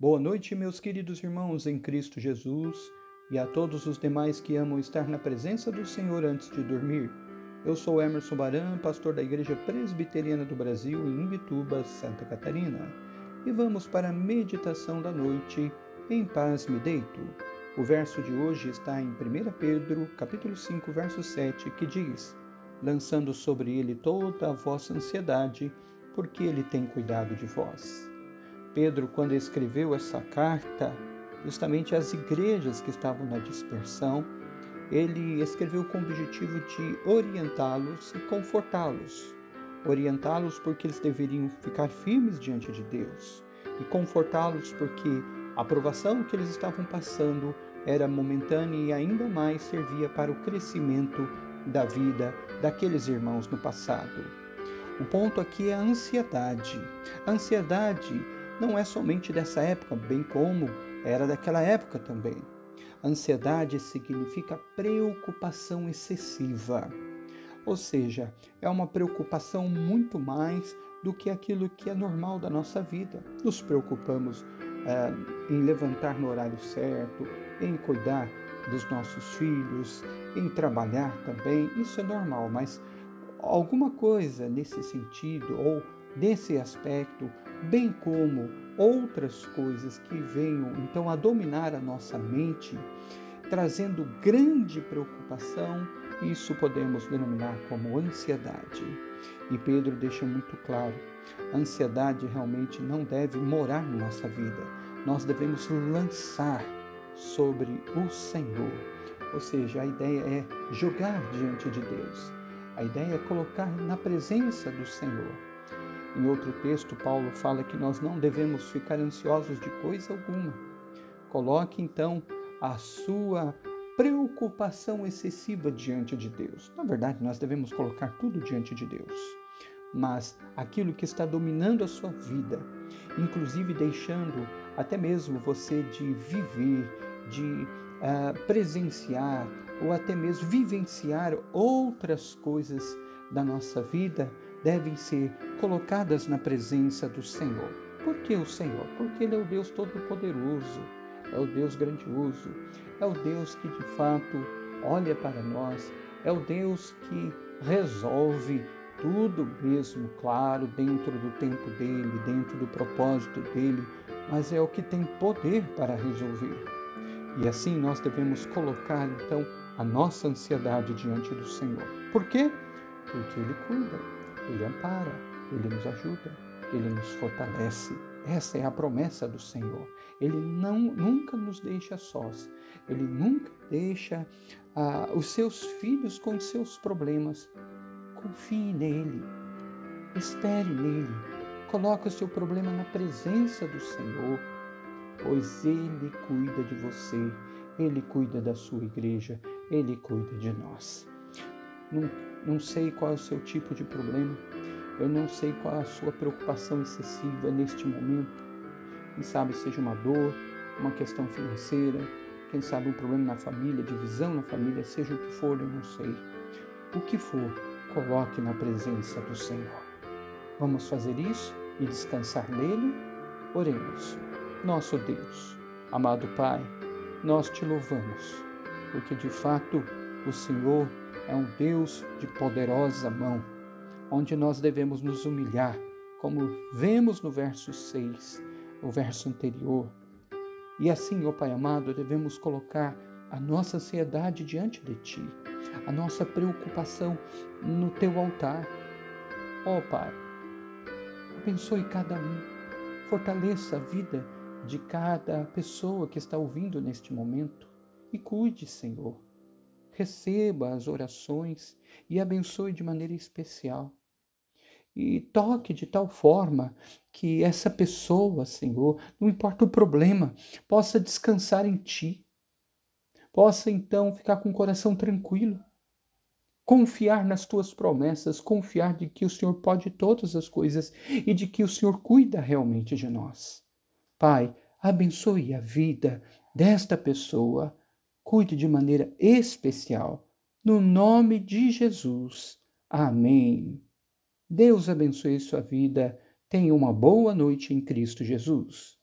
Boa noite, meus queridos irmãos em Cristo Jesus e a todos os demais que amam estar na presença do Senhor antes de dormir. Eu sou Emerson Baran, pastor da Igreja Presbiteriana do Brasil em Imbituba, Santa Catarina, e vamos para a meditação da noite. Em paz me deito. O verso de hoje está em 1 Pedro, capítulo 5, verso 7, que diz: Lançando sobre ele toda a vossa ansiedade, porque ele tem cuidado de vós. Pedro, quando escreveu essa carta, justamente às igrejas que estavam na dispersão, ele escreveu com o objetivo de orientá-los e confortá-los. Orientá-los porque eles deveriam ficar firmes diante de Deus e confortá-los porque a aprovação que eles estavam passando era momentânea e ainda mais servia para o crescimento da vida daqueles irmãos no passado. O ponto aqui é a ansiedade. A ansiedade não é somente dessa época, bem como era daquela época também. Ansiedade significa preocupação excessiva, ou seja, é uma preocupação muito mais do que aquilo que é normal da nossa vida. Nos preocupamos é, em levantar no horário certo, em cuidar dos nossos filhos, em trabalhar também, isso é normal, mas alguma coisa nesse sentido ou nesse aspecto bem como outras coisas que venham então a dominar a nossa mente, trazendo grande preocupação, isso podemos denominar como ansiedade. E Pedro deixa muito claro: a ansiedade realmente não deve morar na nossa vida. Nós devemos lançar sobre o Senhor. Ou seja, a ideia é jogar diante de Deus. A ideia é colocar na presença do Senhor em outro texto, Paulo fala que nós não devemos ficar ansiosos de coisa alguma. Coloque então a sua preocupação excessiva diante de Deus. Na verdade, nós devemos colocar tudo diante de Deus. Mas aquilo que está dominando a sua vida, inclusive deixando até mesmo você de viver, de uh, presenciar ou até mesmo vivenciar outras coisas da nossa vida, devem ser colocadas na presença do Senhor. Por que o Senhor? Porque Ele é o Deus Todo-Poderoso, é o Deus grandioso, é o Deus que de fato olha para nós, é o Deus que resolve tudo mesmo, claro, dentro do tempo dele, dentro do propósito dele, mas é o que tem poder para resolver. E assim nós devemos colocar então a nossa ansiedade diante do Senhor. Por quê? Porque Ele cuida. Ele ampara, Ele nos ajuda, Ele nos fortalece. Essa é a promessa do Senhor. Ele não, nunca nos deixa sós. Ele nunca deixa ah, os seus filhos com seus problemas. Confie nele. Espere nele. Coloque o seu problema na presença do Senhor, pois Ele cuida de você, Ele cuida da sua igreja, Ele cuida de nós. Não, não sei qual é o seu tipo de problema, eu não sei qual é a sua preocupação excessiva neste momento. Quem sabe seja uma dor, uma questão financeira, quem sabe um problema na família, divisão na família, seja o que for, eu não sei. O que for, coloque na presença do Senhor. Vamos fazer isso e descansar nele? Oremos. Nosso Deus, amado Pai, nós te louvamos, porque de fato o Senhor é um Deus de poderosa mão, onde nós devemos nos humilhar, como vemos no verso 6, o verso anterior. E assim, ó Pai amado, devemos colocar a nossa ansiedade diante de Ti, a nossa preocupação no Teu altar. Ó Pai, abençoe cada um, fortaleça a vida de cada pessoa que está ouvindo neste momento e cuide, Senhor receba as orações e abençoe de maneira especial. E toque de tal forma que essa pessoa, Senhor, não importa o problema, possa descansar em Ti. Possa então ficar com o coração tranquilo, confiar nas tuas promessas, confiar de que o Senhor pode todas as coisas e de que o Senhor cuida realmente de nós. Pai, abençoe a vida desta pessoa cuide de maneira especial. No nome de Jesus. Amém. Deus abençoe sua vida. Tenha uma boa noite em Cristo Jesus.